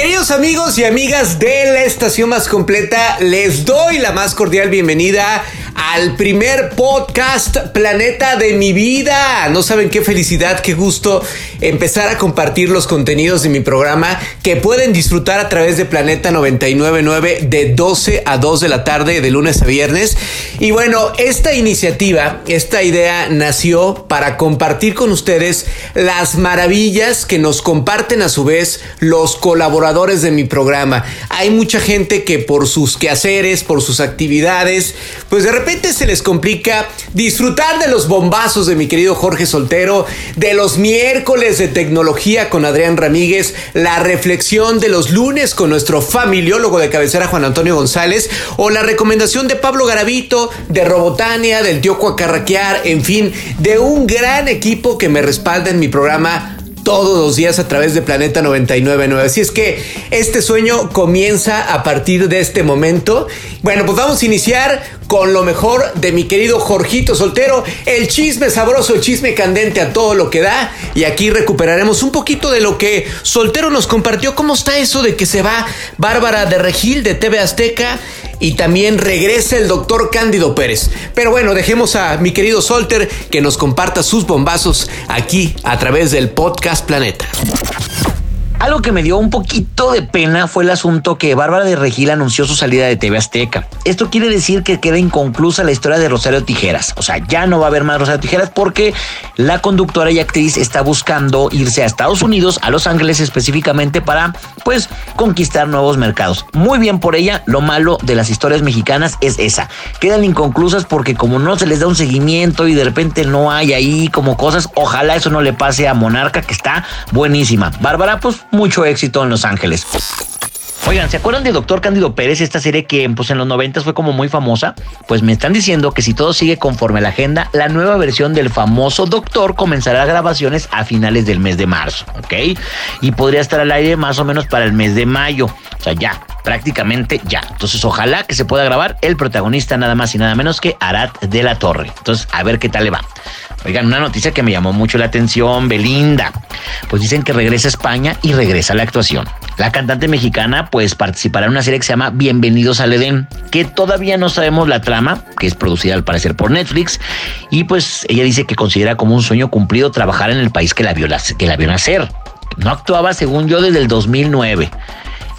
Queridos amigos y amigas de la estación más completa, les doy la más cordial bienvenida al primer podcast Planeta de mi vida. No saben qué felicidad, qué gusto empezar a compartir los contenidos de mi programa que pueden disfrutar a través de Planeta 999 de 12 a 2 de la tarde de lunes a viernes. Y bueno, esta iniciativa, esta idea nació para compartir con ustedes las maravillas que nos comparten a su vez los colaboradores de mi programa. Hay mucha gente que por sus quehaceres, por sus actividades, pues de repente se les complica disfrutar de los bombazos de mi querido Jorge Soltero, de los miércoles de tecnología con Adrián Ramírez, la reflexión de los lunes con nuestro familiólogo de cabecera Juan Antonio González, o la recomendación de Pablo Garavito, de Robotania, del tío Cuacarraquear, en fin, de un gran equipo que me respalda en mi programa todos los días a través de Planeta 999. Así es que este sueño comienza a partir de este momento. Bueno, pues vamos a iniciar con lo mejor de mi querido Jorgito Soltero, el chisme sabroso, el chisme candente a todo lo que da. Y aquí recuperaremos un poquito de lo que Soltero nos compartió. ¿Cómo está eso de que se va Bárbara de Regil de TV Azteca? Y también regresa el doctor Cándido Pérez. Pero bueno, dejemos a mi querido Solter que nos comparta sus bombazos aquí a través del podcast Planeta. Algo que me dio un poquito de pena fue el asunto que Bárbara de Regil anunció su salida de TV Azteca. Esto quiere decir que queda inconclusa la historia de Rosario Tijeras. O sea, ya no va a haber más Rosario Tijeras porque la conductora y actriz está buscando irse a Estados Unidos, a Los Ángeles específicamente para, pues, conquistar nuevos mercados. Muy bien por ella. Lo malo de las historias mexicanas es esa. Quedan inconclusas porque como no se les da un seguimiento y de repente no hay ahí como cosas, ojalá eso no le pase a Monarca que está buenísima. Bárbara, pues mucho éxito en Los Ángeles. Oigan, ¿se acuerdan de Doctor Cándido Pérez? Esta serie que pues, en los 90 fue como muy famosa. Pues me están diciendo que si todo sigue conforme a la agenda, la nueva versión del famoso Doctor comenzará grabaciones a finales del mes de marzo, ¿ok? Y podría estar al aire más o menos para el mes de mayo. O sea, ya, prácticamente ya. Entonces, ojalá que se pueda grabar el protagonista nada más y nada menos que Arad de la Torre. Entonces, a ver qué tal le va. Oigan, una noticia que me llamó mucho la atención, Belinda. Pues dicen que regresa a España y regresa a la actuación. La cantante mexicana pues participará en una serie que se llama Bienvenidos al Edén, que todavía no sabemos la trama, que es producida al parecer por Netflix, y pues ella dice que considera como un sueño cumplido trabajar en el país que la vio, que la vio nacer. No actuaba, según yo, desde el 2009.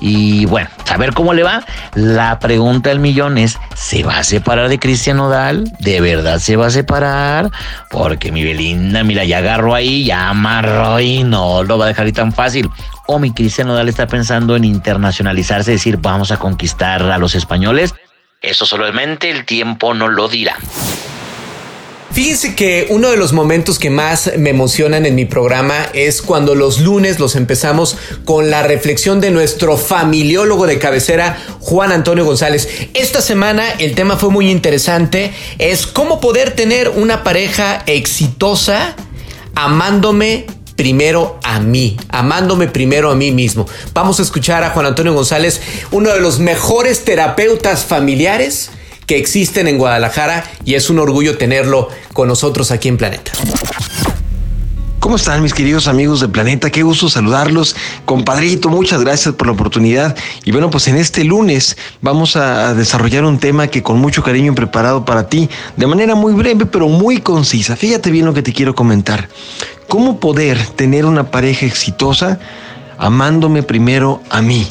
Y bueno, a ver cómo le va. La pregunta del millón es, ¿se va a separar de Cristian Nodal? ¿De verdad se va a separar? Porque mi Belinda, mira, ya agarró ahí, ya amarró y no lo va a dejar ahí tan fácil. O mi Cristian Nodal está pensando en internacionalizarse, decir, vamos a conquistar a los españoles. Eso solamente el tiempo no lo dirá. Fíjense que uno de los momentos que más me emocionan en mi programa es cuando los lunes los empezamos con la reflexión de nuestro familiólogo de cabecera, Juan Antonio González. Esta semana el tema fue muy interesante, es cómo poder tener una pareja exitosa amándome primero a mí, amándome primero a mí mismo. Vamos a escuchar a Juan Antonio González, uno de los mejores terapeutas familiares que existen en Guadalajara y es un orgullo tenerlo con nosotros aquí en Planeta. ¿Cómo están mis queridos amigos de Planeta? Qué gusto saludarlos. Compadrito, muchas gracias por la oportunidad. Y bueno, pues en este lunes vamos a desarrollar un tema que con mucho cariño he preparado para ti, de manera muy breve pero muy concisa. Fíjate bien lo que te quiero comentar. ¿Cómo poder tener una pareja exitosa amándome primero a mí?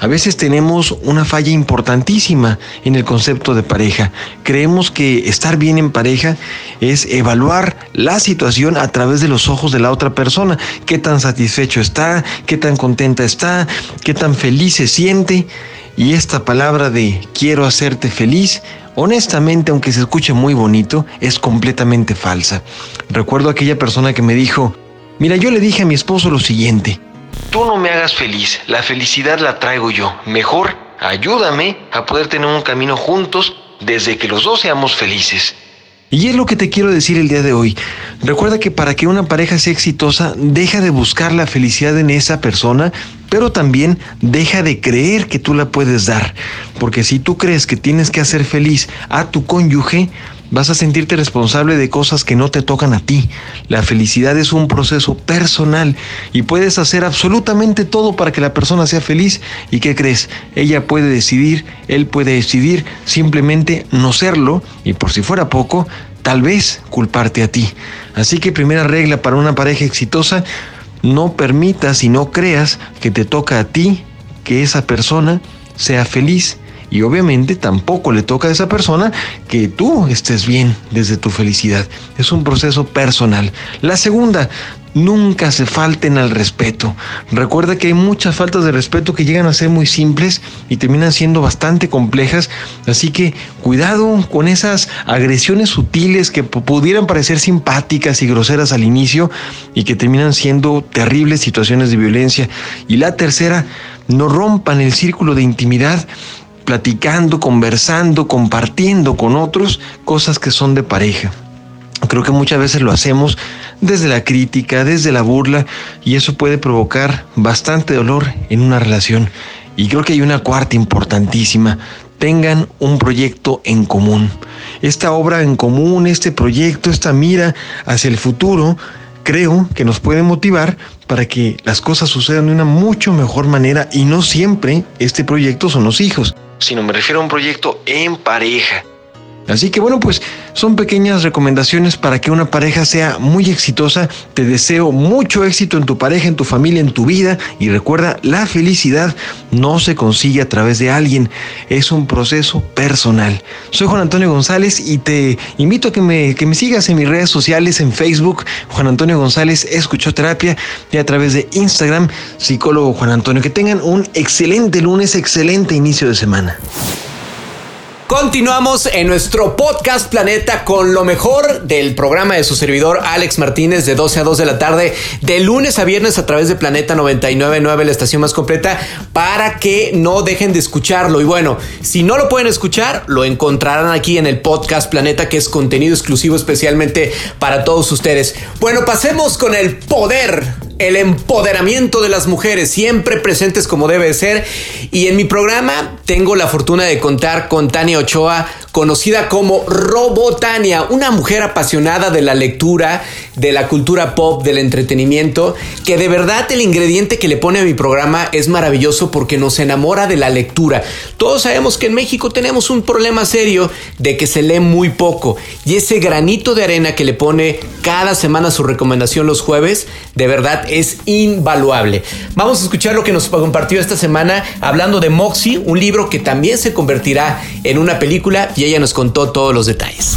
A veces tenemos una falla importantísima en el concepto de pareja. Creemos que estar bien en pareja es evaluar la situación a través de los ojos de la otra persona. Qué tan satisfecho está, qué tan contenta está, qué tan feliz se siente. Y esta palabra de quiero hacerte feliz, honestamente, aunque se escuche muy bonito, es completamente falsa. Recuerdo aquella persona que me dijo, mira, yo le dije a mi esposo lo siguiente, Tú no me hagas feliz, la felicidad la traigo yo. Mejor ayúdame a poder tener un camino juntos desde que los dos seamos felices. Y es lo que te quiero decir el día de hoy. Recuerda que para que una pareja sea exitosa, deja de buscar la felicidad en esa persona, pero también deja de creer que tú la puedes dar. Porque si tú crees que tienes que hacer feliz a tu cónyuge, vas a sentirte responsable de cosas que no te tocan a ti. La felicidad es un proceso personal y puedes hacer absolutamente todo para que la persona sea feliz. ¿Y qué crees? Ella puede decidir, él puede decidir simplemente no serlo y por si fuera poco, tal vez culparte a ti. Así que primera regla para una pareja exitosa, no permitas y no creas que te toca a ti que esa persona sea feliz y obviamente tampoco le toca a esa persona que tú estés bien desde tu felicidad. Es un proceso personal. La segunda, nunca se falten al respeto. Recuerda que hay muchas faltas de respeto que llegan a ser muy simples y terminan siendo bastante complejas, así que cuidado con esas agresiones sutiles que pudieran parecer simpáticas y groseras al inicio y que terminan siendo terribles situaciones de violencia. Y la tercera, no rompan el círculo de intimidad platicando, conversando, compartiendo con otros cosas que son de pareja. Creo que muchas veces lo hacemos desde la crítica, desde la burla, y eso puede provocar bastante dolor en una relación. Y creo que hay una cuarta importantísima. Tengan un proyecto en común. Esta obra en común, este proyecto, esta mira hacia el futuro, creo que nos puede motivar para que las cosas sucedan de una mucho mejor manera y no siempre este proyecto son los hijos sino me refiero a un proyecto en pareja. Así que bueno, pues son pequeñas recomendaciones para que una pareja sea muy exitosa. Te deseo mucho éxito en tu pareja, en tu familia, en tu vida. Y recuerda, la felicidad no se consigue a través de alguien, es un proceso personal. Soy Juan Antonio González y te invito a que me, que me sigas en mis redes sociales, en Facebook, Juan Antonio González Escuchoterapia y a través de Instagram, psicólogo Juan Antonio. Que tengan un excelente lunes, excelente inicio de semana. Continuamos en nuestro podcast Planeta con lo mejor del programa de su servidor Alex Martínez de 12 a 2 de la tarde, de lunes a viernes a través de Planeta 999, la estación más completa, para que no dejen de escucharlo. Y bueno, si no lo pueden escuchar, lo encontrarán aquí en el podcast Planeta, que es contenido exclusivo especialmente para todos ustedes. Bueno, pasemos con el poder el empoderamiento de las mujeres, siempre presentes como debe ser. Y en mi programa tengo la fortuna de contar con Tania Ochoa, conocida como Robotania, una mujer apasionada de la lectura, de la cultura pop, del entretenimiento, que de verdad el ingrediente que le pone a mi programa es maravilloso porque nos enamora de la lectura. Todos sabemos que en México tenemos un problema serio de que se lee muy poco y ese granito de arena que le pone cada semana su recomendación los jueves, de verdad es invaluable. Vamos a escuchar lo que nos compartió esta semana hablando de Moxie, un libro que también se convertirá en una película y ella nos contó todos los detalles.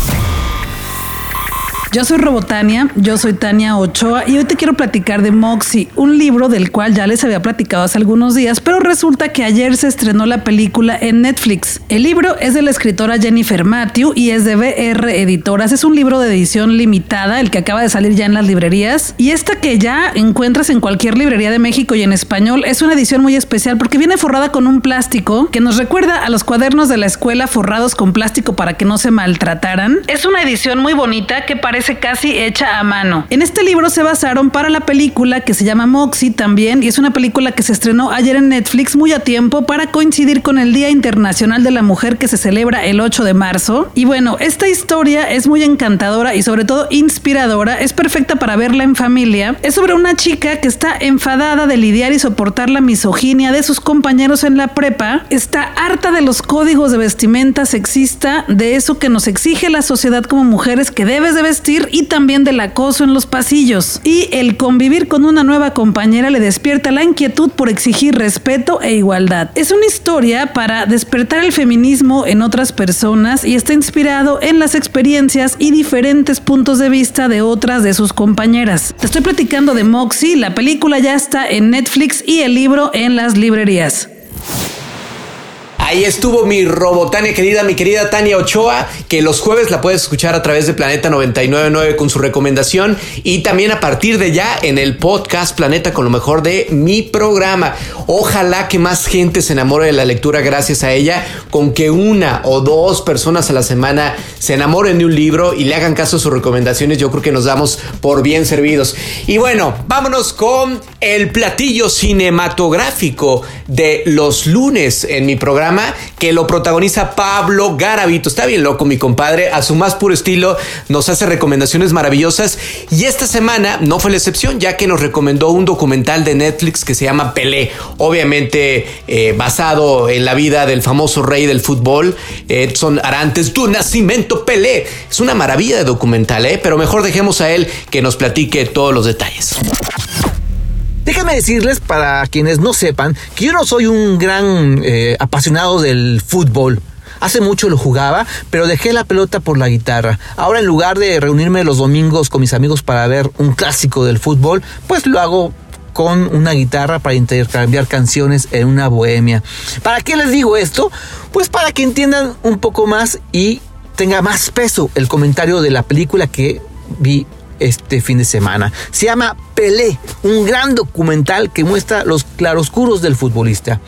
Yo soy Robotania, yo soy Tania Ochoa y hoy te quiero platicar de Moxie, un libro del cual ya les había platicado hace algunos días, pero resulta que ayer se estrenó la película en Netflix. El libro es de la escritora Jennifer Matthew y es de BR Editoras. Es un libro de edición limitada, el que acaba de salir ya en las librerías. Y esta que ya encuentras en cualquier librería de México y en español es una edición muy especial porque viene forrada con un plástico que nos recuerda a los cuadernos de la escuela forrados con plástico para que no se maltrataran. Es una edición muy bonita que parece casi hecha a mano. En este libro se basaron para la película que se llama Moxie también y es una película que se estrenó ayer en Netflix muy a tiempo para coincidir con el Día Internacional de la Mujer que se celebra el 8 de marzo. Y bueno, esta historia es muy encantadora y sobre todo inspiradora, es perfecta para verla en familia. Es sobre una chica que está enfadada de lidiar y soportar la misoginia de sus compañeros en la prepa, está harta de los códigos de vestimenta sexista, de eso que nos exige la sociedad como mujeres que debes de vestir y también del acoso en los pasillos. Y el convivir con una nueva compañera le despierta la inquietud por exigir respeto e igualdad. Es una historia para despertar el feminismo en otras personas y está inspirado en las experiencias y diferentes puntos de vista de otras de sus compañeras. Te estoy platicando de Moxie, la película ya está en Netflix y el libro en las librerías. Ahí estuvo mi Robotania querida, mi querida Tania Ochoa, que los jueves la puedes escuchar a través de Planeta 999 con su recomendación y también a partir de ya en el podcast Planeta con lo mejor de mi programa. Ojalá que más gente se enamore de la lectura gracias a ella, con que una o dos personas a la semana se enamoren de un libro y le hagan caso a sus recomendaciones, yo creo que nos damos por bien servidos. Y bueno, vámonos con el platillo cinematográfico de los lunes en mi programa que lo protagoniza Pablo Garavito. Está bien loco, mi compadre. A su más puro estilo nos hace recomendaciones maravillosas. Y esta semana no fue la excepción, ya que nos recomendó un documental de Netflix que se llama Pelé. Obviamente eh, basado en la vida del famoso rey del fútbol, Edson Arantes, tu nacimiento Pelé. Es una maravilla de documental, ¿eh? Pero mejor dejemos a él que nos platique todos los detalles. Déjame decirles, para quienes no sepan, que yo no soy un gran eh, apasionado del fútbol. Hace mucho lo jugaba, pero dejé la pelota por la guitarra. Ahora en lugar de reunirme los domingos con mis amigos para ver un clásico del fútbol, pues lo hago con una guitarra para intercambiar canciones en una bohemia. ¿Para qué les digo esto? Pues para que entiendan un poco más y tenga más peso el comentario de la película que vi este fin de semana. Se llama Pelé, un gran documental que muestra los claroscuros del futbolista.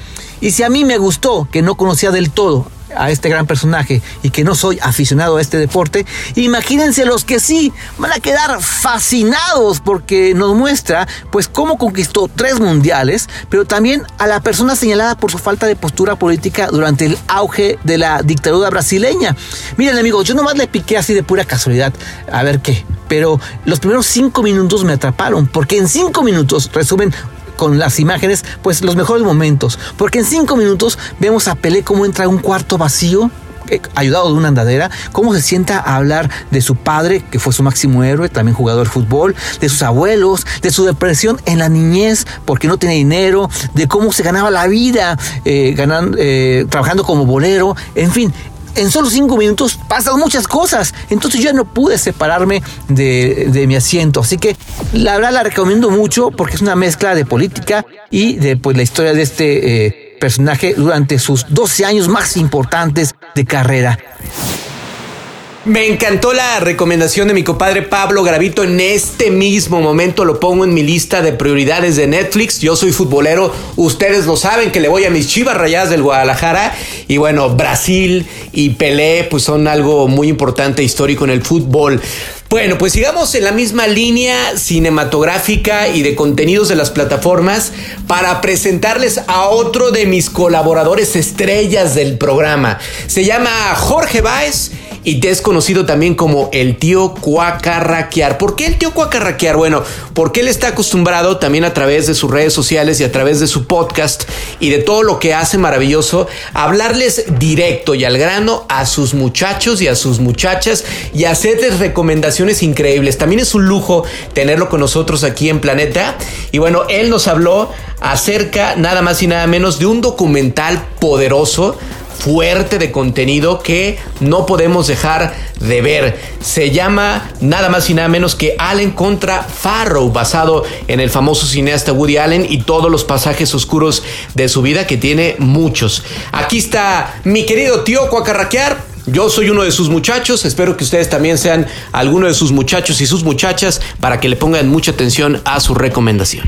Y si a mí me gustó, que no conocía del todo a este gran personaje y que no soy aficionado a este deporte, imagínense los que sí van a quedar fascinados porque nos muestra pues cómo conquistó tres mundiales, pero también a la persona señalada por su falta de postura política durante el auge de la dictadura brasileña. Miren amigos, yo nomás le piqué así de pura casualidad a ver qué, pero los primeros cinco minutos me atraparon porque en cinco minutos resumen con las imágenes, pues los mejores momentos. Porque en cinco minutos vemos a Pelé cómo entra a un cuarto vacío eh, ayudado de una andadera, cómo se sienta a hablar de su padre, que fue su máximo héroe, también jugador de fútbol, de sus abuelos, de su depresión en la niñez porque no tenía dinero, de cómo se ganaba la vida eh, eh, trabajando como bolero, en fin, en solo cinco minutos pasan muchas cosas. Entonces yo no pude separarme de, mi asiento. Así que la verdad la recomiendo mucho porque es una mezcla de política y de pues, la historia de este eh, personaje durante sus 12 años más importantes de carrera. Me encantó la recomendación de mi compadre Pablo Gravito. En este mismo momento lo pongo en mi lista de prioridades de Netflix. Yo soy futbolero, ustedes lo saben que le voy a mis chivas rayadas del Guadalajara. Y bueno, Brasil y Pelé pues son algo muy importante histórico en el fútbol. Bueno, pues sigamos en la misma línea cinematográfica y de contenidos de las plataformas para presentarles a otro de mis colaboradores estrellas del programa. Se llama Jorge Báez y te es conocido también como el tío Cuacarraquear. ¿Por qué el tío Cuacarraquear? Bueno, porque él está acostumbrado también a través de sus redes sociales y a través de su podcast y de todo lo que hace maravilloso, hablarles directo y al grano a sus muchachos y a sus muchachas y hacerles recomendaciones increíbles. También es un lujo tenerlo con nosotros aquí en Planeta. Y bueno, él nos habló acerca nada más y nada menos de un documental poderoso fuerte de contenido que no podemos dejar de ver. Se llama nada más y nada menos que Allen contra Farrow, basado en el famoso cineasta Woody Allen y todos los pasajes oscuros de su vida, que tiene muchos. Aquí está mi querido tío Cuacarraquear. Yo soy uno de sus muchachos, espero que ustedes también sean alguno de sus muchachos y sus muchachas para que le pongan mucha atención a su recomendación.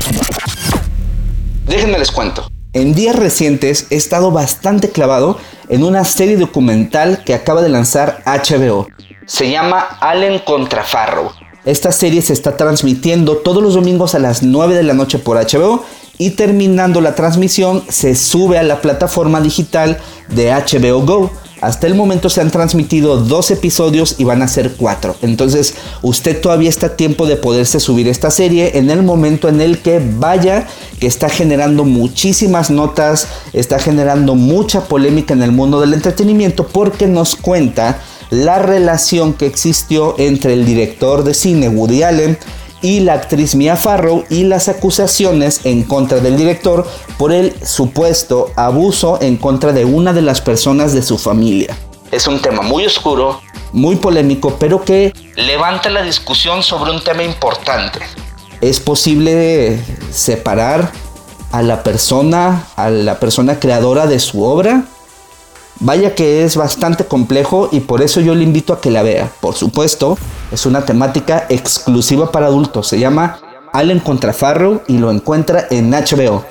Déjenme les cuento. En días recientes he estado bastante clavado en una serie documental que acaba de lanzar HBO. Se llama Allen contra Farrow. Esta serie se está transmitiendo todos los domingos a las 9 de la noche por HBO y terminando la transmisión se sube a la plataforma digital de HBO Go. Hasta el momento se han transmitido dos episodios y van a ser cuatro. Entonces usted todavía está a tiempo de poderse subir esta serie en el momento en el que vaya, que está generando muchísimas notas, está generando mucha polémica en el mundo del entretenimiento porque nos cuenta la relación que existió entre el director de cine Woody Allen, y la actriz Mia Farrow y las acusaciones en contra del director por el supuesto abuso en contra de una de las personas de su familia. Es un tema muy oscuro, muy polémico, pero que levanta la discusión sobre un tema importante. ¿Es posible separar a la persona, a la persona creadora de su obra? Vaya que es bastante complejo y por eso yo le invito a que la vea. Por supuesto, es una temática exclusiva para adultos. Se llama Allen contra Farrow y lo encuentra en HBO.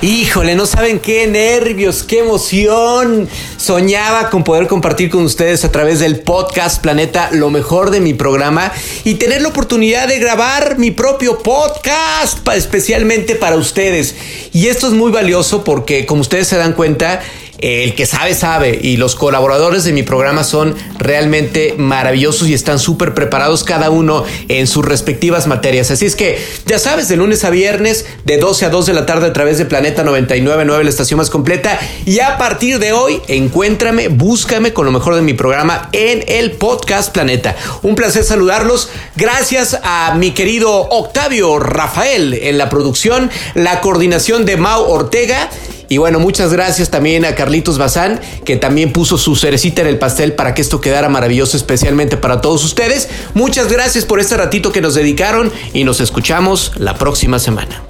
Híjole, no saben qué nervios, qué emoción. Soñaba con poder compartir con ustedes a través del podcast Planeta lo mejor de mi programa y tener la oportunidad de grabar mi propio podcast especialmente para ustedes. Y esto es muy valioso porque, como ustedes se dan cuenta, el que sabe, sabe. Y los colaboradores de mi programa son realmente maravillosos y están súper preparados cada uno en sus respectivas materias. Así es que, ya sabes, de lunes a viernes, de 12 a 2 de la tarde a través de Planeta 999, la estación más completa. Y a partir de hoy, encuéntrame, búscame con lo mejor de mi programa en el podcast Planeta. Un placer saludarlos. Gracias a mi querido Octavio Rafael en la producción, la coordinación de Mau Ortega. Y bueno, muchas gracias también a Carlitos Bazán, que también puso su cerecita en el pastel para que esto quedara maravilloso, especialmente para todos ustedes. Muchas gracias por este ratito que nos dedicaron y nos escuchamos la próxima semana.